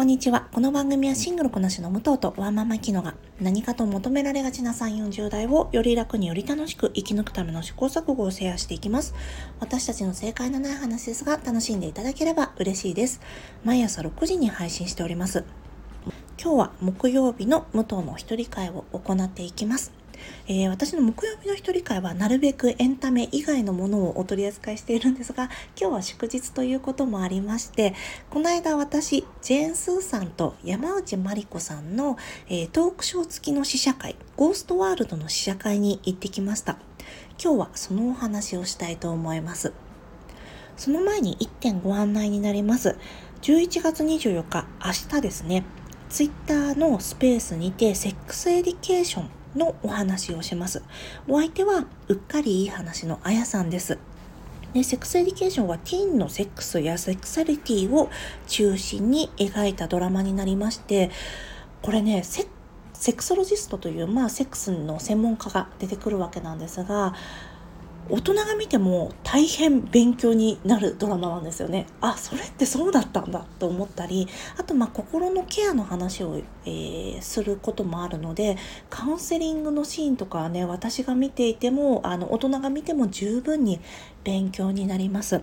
こんにちは。この番組はシングルこなしの武藤とワーママキノが何かと求められがちな3、40代をより楽により楽しく生き抜くための試行錯誤をシェアしていきます。私たちの正解のない話ですが楽しんでいただければ嬉しいです。毎朝6時に配信しております。今日は木曜日の武藤の一人会を行っていきます。えー、私の木曜日の一人会はなるべくエンタメ以外のものをお取り扱いしているんですが今日は祝日ということもありましてこの間私ジェーン・スーさんと山内マリコさんの、えー、トークショー付きの試写会ゴーストワールドの試写会に行ってきました。今日はそのお話をしたいと思います。その前に1点ご案内になります。11月24日明日ですね。ツイッターのスペースにてセックスエディケーションのお話をします。お相手はうっかりいい話のあやさんです。でセックスエディケーションはティーンのセックスやセクシュアリティを中心に描いたドラマになりまして、これね、セクソロジストという、まあ、セックスの専門家が出てくるわけなんですが、大人が見ても大変勉強になるドラマなんですよね。あそれってそうだったんだと思ったりあとま心のケアの話を、えー、することもあるのでカウンセリングのシーンとかはね私が見ていてもあの大人が見ても十分に勉強になります。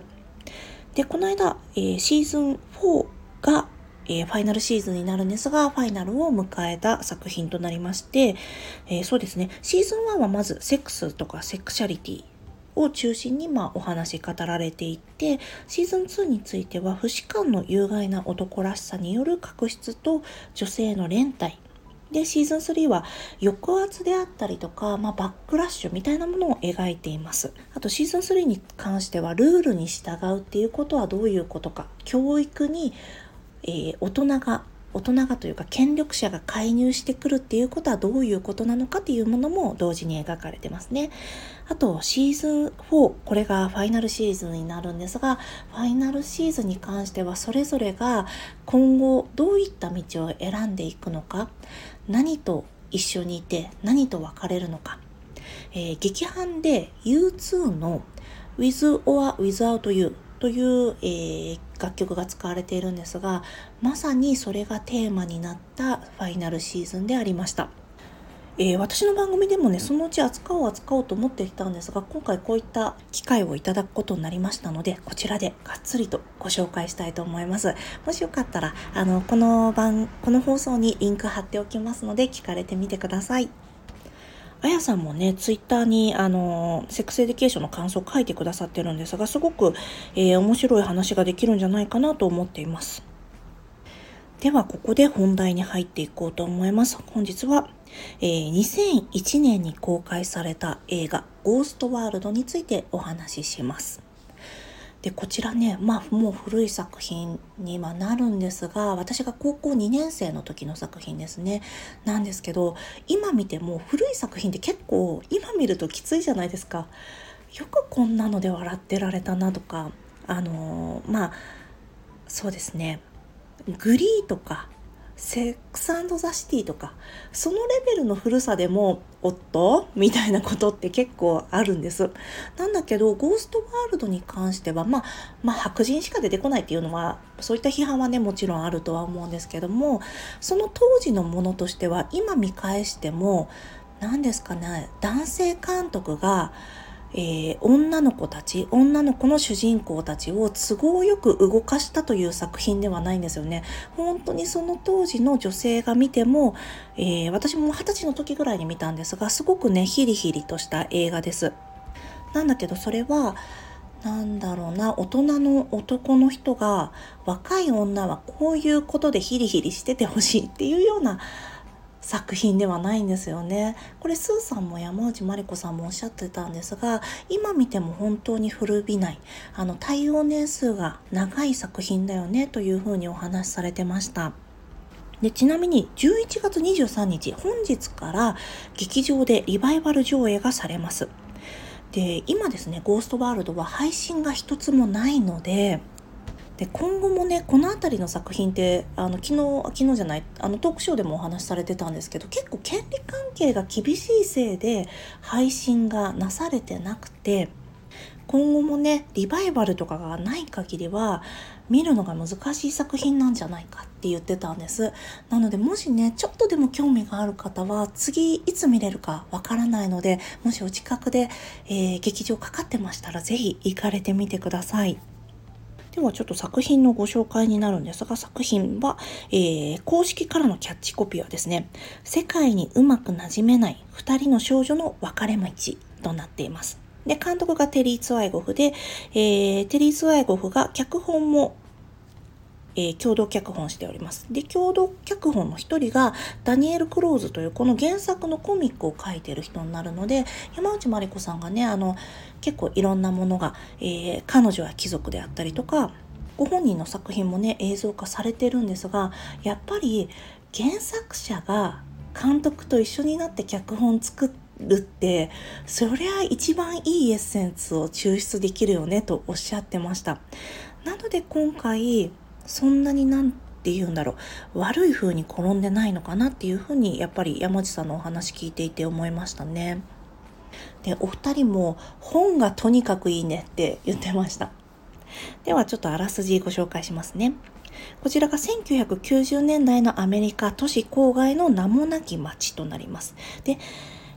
でこの間、えー、シーズン4がえー、ファイナルシーズンになるんですが、ファイナルを迎えた作品となりまして、えー、そうですね、シーズン1はまずセックスとかセクシャリティを中心にまあお話語られていてシーズン2については不死感の有害な男らしさによる確執と女性の連帯。でシーズン3は抑圧であったりとか、まあ、バックラッシュみたいなものを描いています。あとシーズン3に関してはルールに従うっていうことはどういうことか。教育に、えー、大人が大人がというか権力者が介入してくるっていうことはどういうことなのかっていうものも同時に描かれてますね。あとシーズン4これがファイナルシーズンになるんですがファイナルシーズンに関してはそれぞれが今後どういった道を選んでいくのか何と一緒にいて何と別れるのか、えー、劇版で U2 の With or Without You という、えー、楽曲が使われているんですがまさにそれがテーマになったファイナルシーズンでありました。えー、私の番組でもねそのうち扱おう扱おうと思っていたんですが今回こういった機会をいただくことになりましたのでこちらでがっつりとご紹介したいと思いますもしよかったらあのこの番この放送にリンク貼っておきますので聞かれてみてくださいあやさんもね、ツイッターに、あの、セックスエディケーションの感想を書いてくださってるんですが、すごく、えー、面白い話ができるんじゃないかなと思っています。では、ここで本題に入っていこうと思います。本日は、えー、2001年に公開された映画、ゴーストワールドについてお話しします。でこちらねまあもう古い作品にはなるんですが私が高校2年生の時の作品ですね。なんですけど今見ても古い作品って結構今見るときついじゃないですか。よくこんなので笑ってられたなとかあのー、まあそうですね。グリーとかセックスザ・シティとかそのレベルの古さでもおっと？みたいなことって結構あるんです。なんだけどゴーストワールドに関してはまあまあ白人しか出てこないっていうのはそういった批判はねもちろんあるとは思うんですけどもその当時のものとしては今見返しても何ですかね男性監督がえー、女の子たち女の子の主人公たちを都合よく動かしたという作品ではないんですよね。本当にその当時の女性が見ても、えー、私も二十歳の時ぐらいに見たんですがすごくねヒリヒリとした映画です。なんだけどそれはなんだろうな大人の男の人が若い女はこういうことでヒリヒリしててほしいっていうような作品ではないんですよね。これスーさんも山内まりこさんもおっしゃってたんですが今見ても本当に古びないあの対応年数が長い作品だよねというふうにお話しされてました。でちなみに11月23日本日から劇場でリバイバル上映がされます。で今ですね「ゴーストワールド」は配信が一つもないのでで今後もねこの辺りの作品ってあの昨日昨日じゃないあのトークショーでもお話しされてたんですけど結構権利関係が厳しいせいで配信がなされてなくて今後もねリバイバルとかがない限りは見るのが難しい作品なんじゃないかって言ってたんです。なのでもしねちょっとでも興味がある方は次いつ見れるかわからないのでもしお近くで、えー、劇場かかってましたら是非行かれてみてください。ではちょっと作品のご紹介になるんですが、作品は、えー、公式からのキャッチコピーはですね、世界にうまくなじめない2人の少女の別れ道となっています。で、監督がテリー・ツワイゴフで、えー、テリー・ツワイゴフが脚本もえー、共同脚本しております。で、共同脚本の一人がダニエル・クローズというこの原作のコミックを書いてる人になるので、山内まりこさんがね、あの、結構いろんなものが、えー、彼女は貴族であったりとか、ご本人の作品もね、映像化されてるんですが、やっぱり原作者が監督と一緒になって脚本作ってるってそりゃ一番いいエッセンスを抽出できるよねとおっしゃってましたなので今回そんなになんて言うんだろう悪い風に転んでないのかなっていう風にやっぱり山地さんのお話聞いていて思いましたね。でお二人も本がとにかくいいねって言ってました。ではちょっとあらすじご紹介しますね。こちらが1990年代のアメリカ都市郊外の名もなき町となります。で、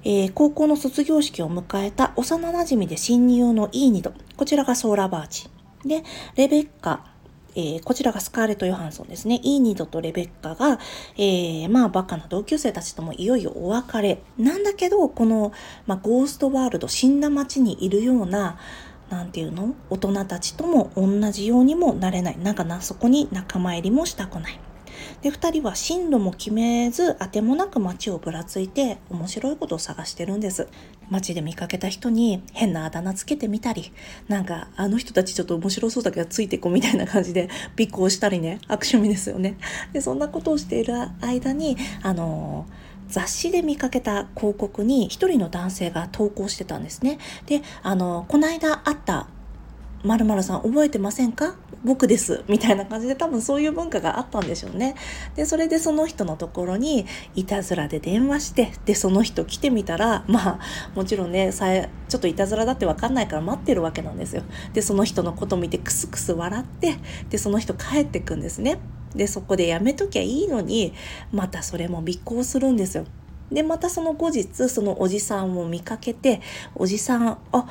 えー、高校の卒業式を迎えた幼馴染で新入のイーニド。こちらがソーラバーチ。で、レベッカ、えー、こちらがスカーレット・ヨハンソンですね。イーニドとレベッカが、えー、まあバカな同級生たちともいよいよお別れ。なんだけど、この、まあ、ゴーストワールド、死んだ街にいるような、なんていうの？大人たちとも同じようにもなれない。なんかな、そこに仲間入りもしたくない。で、二人は進路も決めず、あてもなく街をぶらついて、面白いことを探してるんです。街で見かけた人に変なあだ名つけてみたり、なんか、あの人たちちょっと面白そうだけどついてこうみたいな感じで、尾行したりね、悪趣味ですよね。で、そんなことをしている間に、あの雑誌で見かけた広告に一人の男性が投稿してたんですね。で、あの、この間会った〇〇さん覚えてませんか？僕ですみたいな感じで多分そういう文化があったんでしょうね。でそれでその人のところにいたずらで電話してでその人来てみたらまあもちろんねさえちょっといたずらだって分かんないから待ってるわけなんですよ。でその人のこと見てクスクス笑ってでその人帰ってくんですね。でそこでやめときゃいいのにまたそれも尾行するんですよ。でまたその後日そのおじさんを見かけておじさんあ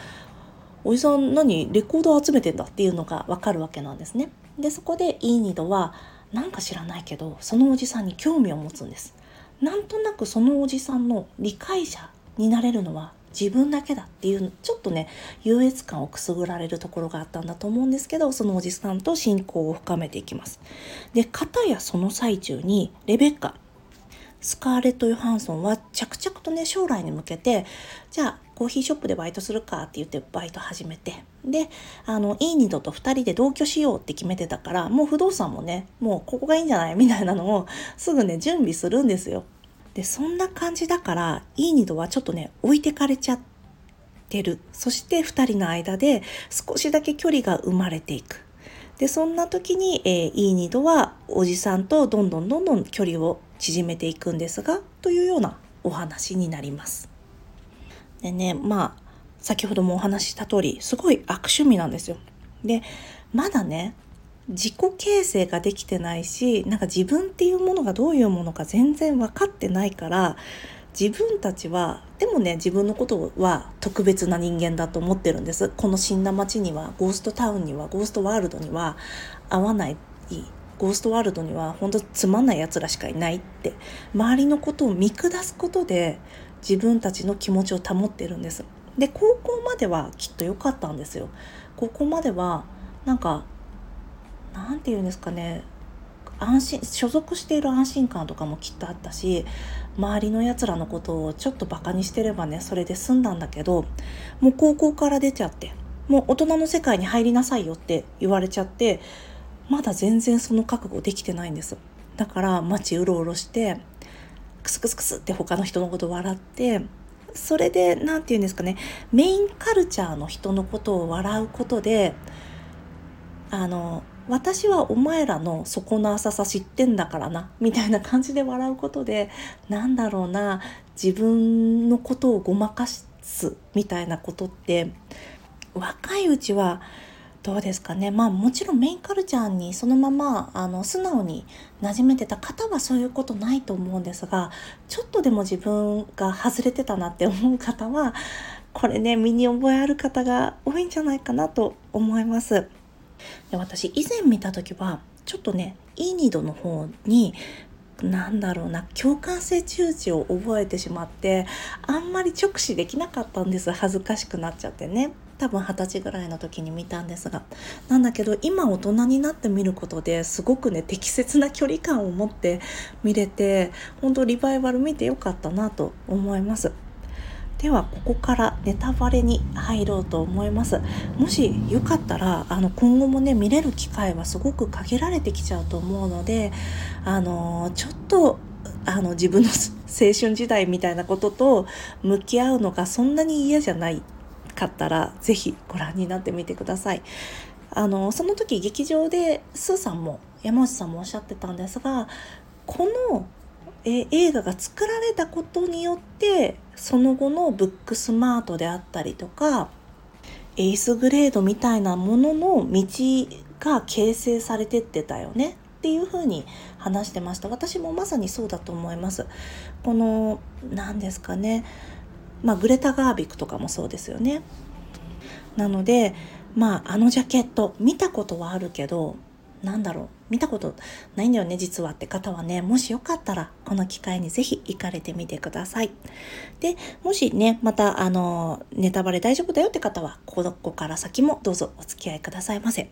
おじさん何レコード集めてんだっていうのがわかるわけなんですね。でそこでイーニドはなんか知らないけどそのおじさんに興味を持つんです。なんとなくそのおじさんの理解者になれるのは自分だけだっていうちょっとね優越感をくすぐられるところがあったんだと思うんですけどそのおじさんと親交を深めていきます。で片やその最中にレベッカスカーレット・ヨハンソンは着々とね将来に向けてじゃあコーヒーショップでバイトするかって言ってバイト始めてであのいいニドと2人で同居しようって決めてたからもう不動産もねもうここがいいんじゃないみたいなのをすぐね準備するんですよ。でそんな感じだからいいニドはちょっとね置いてかれちゃってるそして2人の間で少しだけ距離が生まれていく。でそんな時に、えー、いいニドはおじさんとどんどんどんどん距離を縮めていくんですがというようなお話になります。でねまあ先ほどもお話しした通りすごい悪趣味なんですよ。でまだね自己形成ができてないしなんか自分っていうものがどういうものか全然分かってないから自分たちはでもね自分のことは特別な人間だと思ってるんです。この死んだ街にはゴーストタウンにはゴーストワールドには合わない。ゴーストワールドには本当つまんない奴らしかいないって。周りのことを見下すことで自分たちの気持ちを保ってるんです。で高校まではきっと良かったんですよ。高校まではなんかなんて言うんですかね。安心所属している安心感とかもきっとあったし周りのやつらのことをちょっとバカにしてればねそれで済んだんだけどもう高校から出ちゃってもう大人の世界に入りなさいよって言われちゃってまだ全然その覚悟できてないんです。だから街うろうろしてクスクスクスって他の人のこと笑ってそれで何て言うんですかねメインカルチャーの人のことを笑うことであの私はお前らの底の浅さ知ってんだからなみたいな感じで笑うことでなんだろうな自分のことをごまかすみたいなことって若いうちはどうですかね。まあもちろんメインカルチャーにそのままあの素直に馴染めてた方はそういうことないと思うんですがちょっとでも自分が外れてたなって思う方はこれね身に覚えある方が多いんじゃないかなと思います。で私以前見た時はちょっとねいいニドの方になんだろうな共感性中知を覚えてしまってあんまり直視できなかったんです。恥ずかしくなっちゃってね。多分二十歳ぐらいの時に見たんですがなんだけど今大人になって見ることですごくね適切な距離感を持って見れて本当リバイバル見てよかったなと思います。ではここからネタバレに入ろうと思います。もしよかったらあの今後もね見れる機会はすごく限られてきちゃうと思うのであのちょっとあの自分の青春時代みたいなことと向き合うのがそんなに嫌じゃないかったら是非ご覧になってみてください。あのその時劇場でスーさんも山内さんもおっしゃってたんですがこのえ映画が作られたことによってその後のブックスマートであったりとかエースグレードみたいなものの道が形成されてってたよねっていうふうに話してました私もまさにそうだと思いますこの何ですかねまあグレタ・ガービックとかもそうですよね。なのでまああのジャケット見たことはあるけどなんだろう見たことないんだよね実はって方はね。もしよかったらこの機会にぜひ行かれてみてください。でもしねまたあのネタバレ大丈夫だよって方はここから先もどうぞお付き合いくださいませ。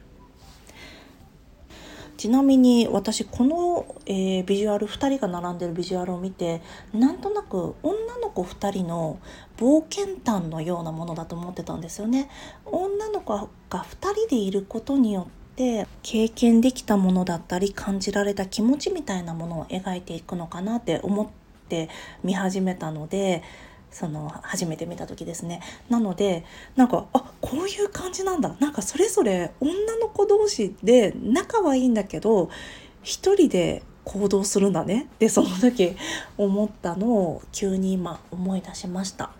ちなみに私この、えー、ビジュアル2人が並んでるビジュアルを見てなんとなく女の子2人の冒険譚のようなものだと思ってたんですよね。女の子が2人でいることによって経験できたものだったり感じられた気持ちみたいなものを描いていくのかなって思って見始めたのでその初めて見た時ですね。なのでなんかあこういう感じなんだ。なんかそれぞれ女の子同士で仲はいいんだけど一人で行動するんだね。でその時思ったのを急に今思い出しました。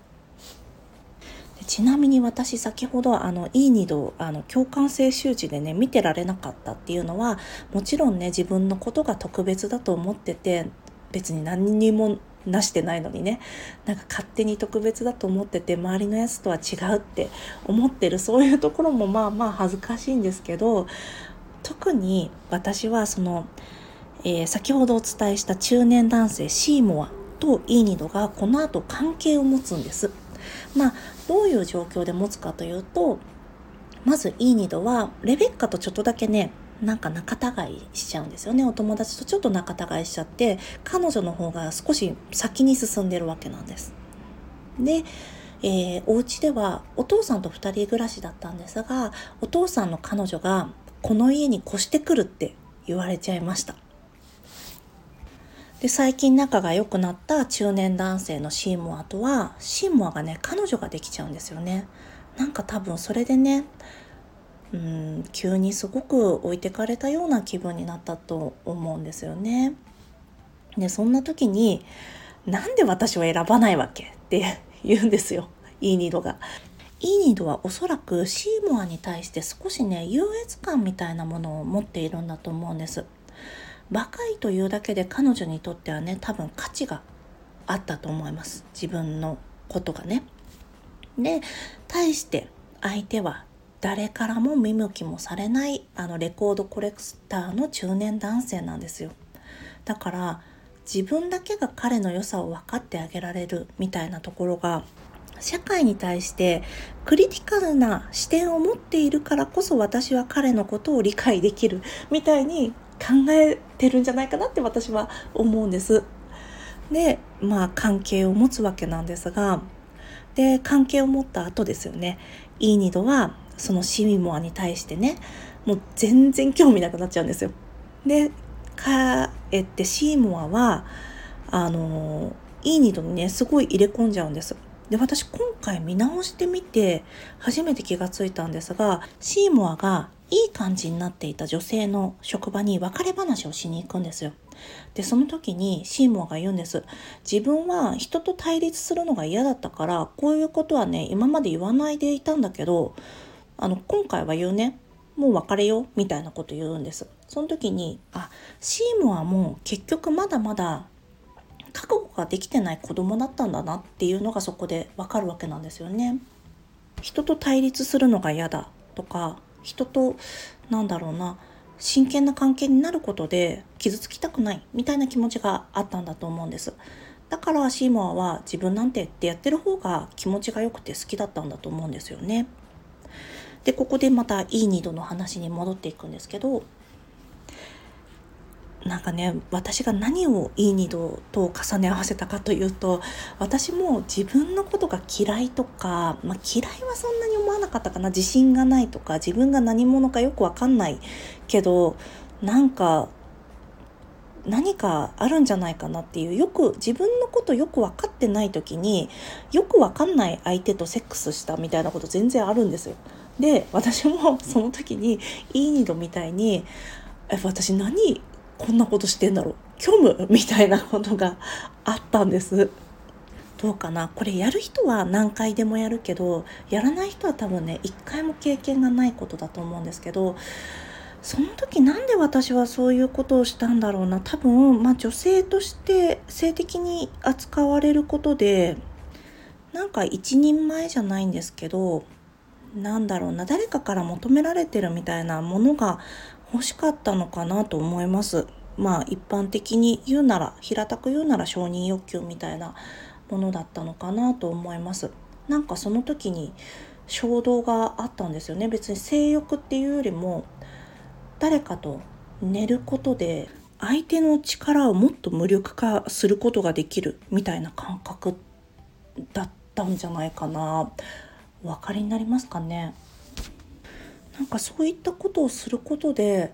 ちなみに私先ほどあのいい2度あの共感性周知でね見てられなかったっていうのはもちろんね自分のことが特別だと思ってて別に何にもなしてないのにねなんか勝手に特別だと思ってて周りのやつとは違うって思ってるそういうところもまあまあ恥ずかしいんですけど特に私はその、えー、先ほどお伝えした中年男性シーモアとイーニドがこの後関係を持つんです。まあどういう状況で持つかというとまずイーニドはレベッカとちょっとだけねなんか仲違いしちゃうんですよねお友達とちょっと仲違いしちゃって彼女の方が少し先に進んでるわけなんです。で、えー、お家ではお父さんと2人暮らしだったんですがお父さんの彼女がこの家に越してくるって言われちゃいました。で最近仲が良くなった中年男性のシーモアとはシーモアがね彼女ができちゃうんですよねなんか多分それでねうん急にすごく置いてかれたような気分になったと思うんですよねでそんな時になんで私を選ばないわけって 言うんですよイーニードが。イーニードはおそらくシーモアに対して少しね優越感みたいなものを持っているんだと思うんです。若いというだけで彼女にとってはね多分価値があったと思います自分のことがね。で対して相手は誰からも見向きもされないあのレコードコレクターの中年男性なんですよ。だから自分だけが彼の良さを分かってあげられるみたいなところが社会に対してクリティカルな視点を持っているからこそ私は彼のことを理解できるみたいに考えてるんじゃないかなって私は思うんです。でまあ関係を持つわけなんですがで関係を持った後ですよねイーニドはそのシミモアに対してねもう全然興味なくなっちゃうんですよ。でかえってシーモアはあのイーニドにねすごい入れ込んじゃうんです。で私今回見直してみて初めて気がついたんですがシーモアがいい感じになっていた女性の職場に別れ話をしに行くんですよ。でその時にシーモアが言うんです自分は人と対立するのが嫌だったからこういうことはね今まで言わないでいたんだけどあの今回は言うね。もう別れよみたいなこと言うんです。その時にあシーモアも結局まだまだ覚悟ができてない子供だったんだなっていうのがそこでわかるわけなんですよね。人と対立するのが嫌だとか人となんだろうな真剣な関係になることで傷つきたくないみたいな気持ちがあったんだと思うんです。だからシーモアは自分なんてってやってる方が気持ちが良くて好きだったんだと思うんですよね。でここでまたいい2度の話に戻っていくんですけどなんかね私が何をいい二度と重ね合わせたかというと私も自分のことが嫌いとか、まあ、嫌いはそんなに思わなかったかな自信がないとか自分が何者かよくわかんないけどなんか何かあるんじゃないかなっていうよく自分のことよく分かってない時によく分かんない相手とセックスしたみたいなこと全然あるんですよ。で私も その時にいい二度みたいにえ私何こんなことしてんだろう虚無？みたいなことが あったんです。どうかな？これやる人は何回でもやるけどやらない人は多分ね一回も経験がないことだと思うんですけどその時なんで私はそういうことをしたんだろうな？多分、まあ、女性として性的に扱われることでなんか一人前じゃないんですけどなんだろうな誰かから求められてるみたいなものが欲しかったのかなと思います。まあ一般的に言うなら平たく言うなら承認欲求みたいなものだったのかなと思います。なんかその時に衝動があったんですよね別に性欲っていうよりも誰かと寝ることで相手の力をもっと無力化することができるみたいな感覚だったんじゃないかなお分かりになりますかね？なんかそういったことをすることで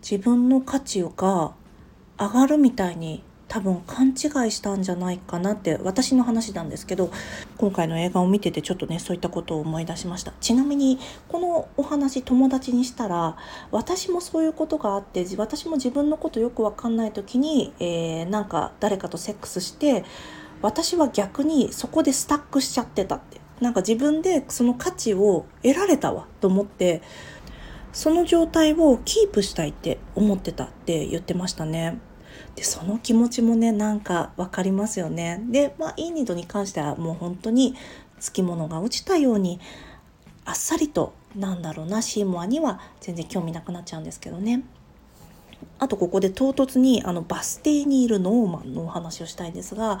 自分の価値が上がるみたいに多分勘違いしたんじゃないかなって私の話なんですけど今回の映画を見ててちょっとねそういったことを思い出しました。ちなみにこのお話友達にしたら私もそういうことがあって私も自分のことよく分かんない時に、えー、なんか誰かとセックスして私は逆にそこでスタックしちゃってたって。なんか自分でその価値を得られたわと思ってその状態をキープしたいって思ってたって言ってましたね。でその気持ちもねなんか分かりますよね。でまあいいニドに関してはもう本当につきものが落ちたようにあっさりとなんだろうなシーモアには全然興味なくなっちゃうんですけどね。あとここで唐突にあのバス停にいるノーマンのお話をしたいんですが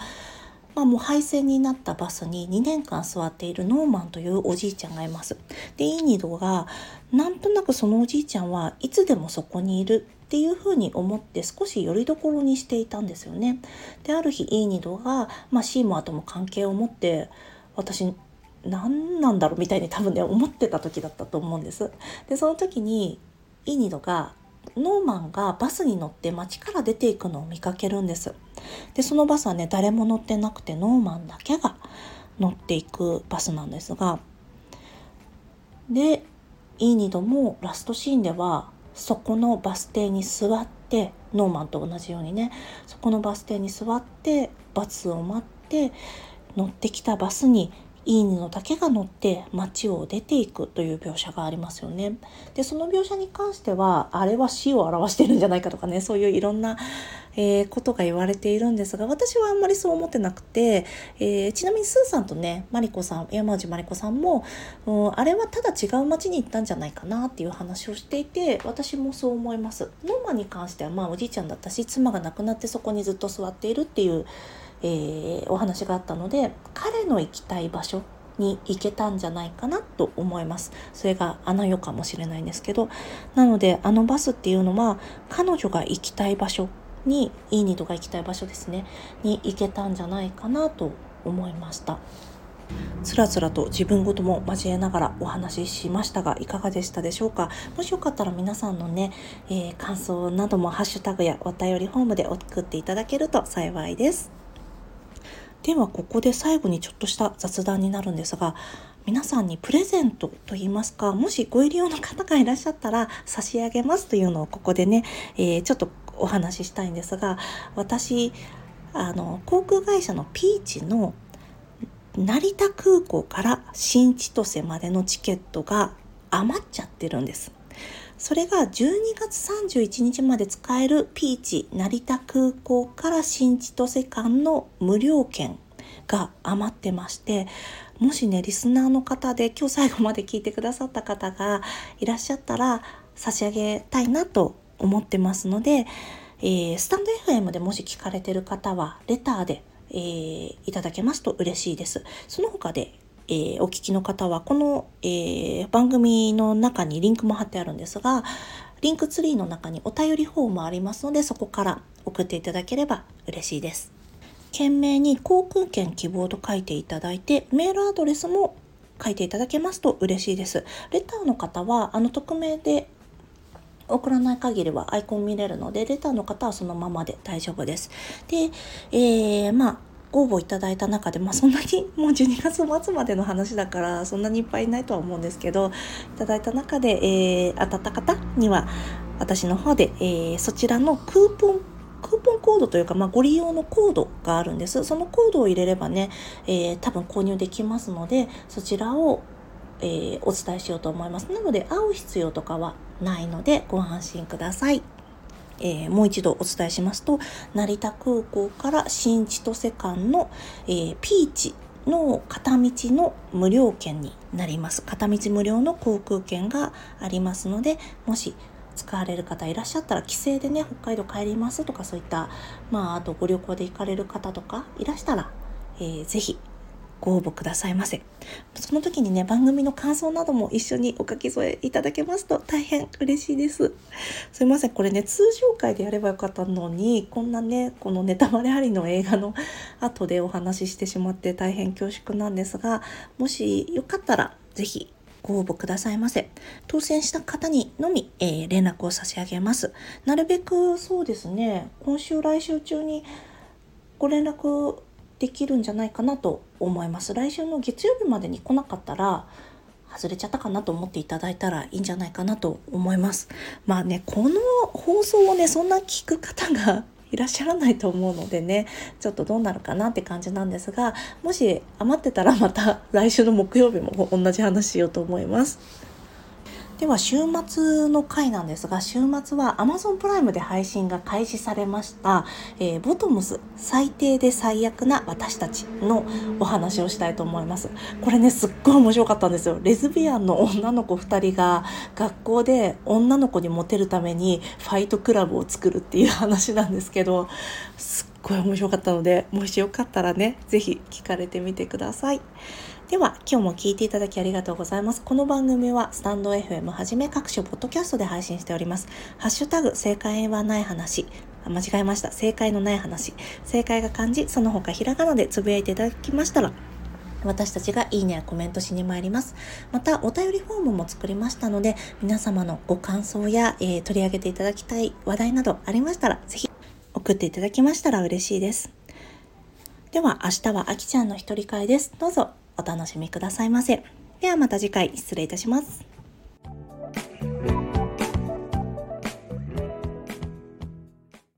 まあ、もう廃線になったバスに2年間座っているノーマンというおじいちゃんがいます。で、イーニドがなんとなくそのおじいちゃんはいつでもそこにいるっていうふうに思って少しよりどころにしていたんですよね。で、ある日イーニドが、まあ、シーモアとも関係を持って私何なんだろうみたいに多分ね思ってた時だったと思うんです。でその時にイーニドがノーマンがバスに乗って街から出ていくのを見かけるんです。でそのバスはね誰も乗ってなくてノーマンだけが乗っていくバスなんですがでイーニドもラストシーンではそこのバス停に座ってノーマンと同じようにねそこのバス停に座ってバスを待って乗ってきたバスにいいのだけが乗って街を出ていくという描写がありますよね。でその描写に関してはあれは死を表してるんじゃないかとかねそういういろんな、えー、ことが言われているんですが私はあんまりそう思ってなくて、えー、ちなみにスーさんとねマリコさん山内マリコさんも、うん、あれはただ違う街に行ったんじゃないかなっていう話をしていて私もそう思います。ノーマに関してはまあおじいちゃんだったし妻が亡くなってそこにずっと座っているっていうえー、お話があったので彼の行きたい場所に行けたんじゃないかなと思います。それがあの世かもしれないんですけどなのであのバスっていうのは彼女が行きたい場所にいいニとが行きたい場所ですねに行けたんじゃないかなと思いました。つらつらと自分ごとも交えながらお話ししましたがいかがでしたでしょうか？もしよかったら皆さんのね、えー、感想などもハッシュタグやお便りフォームで送っていただけると幸いです。ではここで最後にちょっとした雑談になるんですが皆さんにプレゼントといいますかもしご入り用の方がいらっしゃったら差し上げますというのをここでね、えー、ちょっとお話ししたいんですが私あの航空会社のピーチの成田空港から新千歳までのチケットが余っちゃってるんです。それが12月31日まで使えるピーチ成田空港から新千歳間の無料券が余ってましてもしねリスナーの方で今日最後まで聞いてくださった方がいらっしゃったら差し上げたいなと思ってますので、えー、スタンド FM でもし聞かれてる方はレターで、えー、いただけますと嬉しいです。その他でえー、お聞きの方はこの、えー、番組の中にリンクも貼ってあるんですがリンクツリーの中にお便りフォームありますのでそこから送っていただければ嬉しいです。懸命に航空券希望と書いていただいて、メールアドレスも書いていただけますと嬉しいです。レターの方は、あの匿名で送らない限りはアイコン見れるので、レターの方はそのままで大丈夫です。で、えー、まあ、ご応募いただいた中で、まあ、そんなに もう12月末までの話だからそんなにいっぱいいないとは思うんですけどいただいた中で、えー、当たった方には私の方で、えー、そちらのクーポンクーポンコードというか、まあ、ご利用のコードがあるんです。そのコードを入れればね、えー、多分購入できますので、そちらを、えー、お伝えしようと思います。なので、会う必要とかはないので、ご安心ください。えー、もう一度お伝えしますと、成田空港から新千歳間の、えー、ピーチの片道の無料券になります。片道無料の航空券がありますので、もし使われる方いらっしゃったら帰省でね北海道帰りますとかそういったまああとご旅行で行かれる方とかいらしたら、えー、ぜひご応募くださいませその時にね番組の感想なども一緒にお書き添えいただけますと大変嬉しいですすいませんこれね通常回でやればよかったのにこんなねこのネタバレありの映画の後でお話ししてしまって大変恐縮なんですがもしよかったら是非ご応募くださいませ。当選した方にのみ、えー、連絡を差し上げます。なるべくそうですね、今週来週中にご連絡できるんじゃないかなと思います。来週の月曜日までに来なかったら、外れちゃったかなと思っていただいたらいいんじゃないかなと思います。まあね、この放送をね、そんな聞く方が いらっしゃらないと思うのでねちょっとどうなるかなって感じなんですがもし余ってたらまた来週の木曜日も同じ話しようと思います。では週末の回なんですが週末は Amazon プライムで配信が開始されました、えー、ボトムス最低で最悪な私たちのお話をしたいと思います。これねすっごい面白かったんですよ。レズビアンの女の子2人が学校で女の子にモテるためにファイトクラブを作るっていう話なんですけどすごい面白かったのでもしよかったらね是非聞かれてみてくださいでは、今日も聞いていただきありがとうございます。この番組は、スタンド FM はじめ各種ポッドキャストで配信しております。ハッシュタグ、正解はない話。間違えました。正解のない話。正解が漢字、その他ひらがなでつぶやいていただきましたら、私たちがいいねやコメントしに参ります。また、お便りフォームも作りましたので、皆様のご感想や、えー、取り上げていただきたい話題などありましたら、ぜひ送っていただきましたら嬉しいです。では、明日はあきちゃんの一人会です。どうぞお楽しみくださいませ。ではまた次回失礼いたします。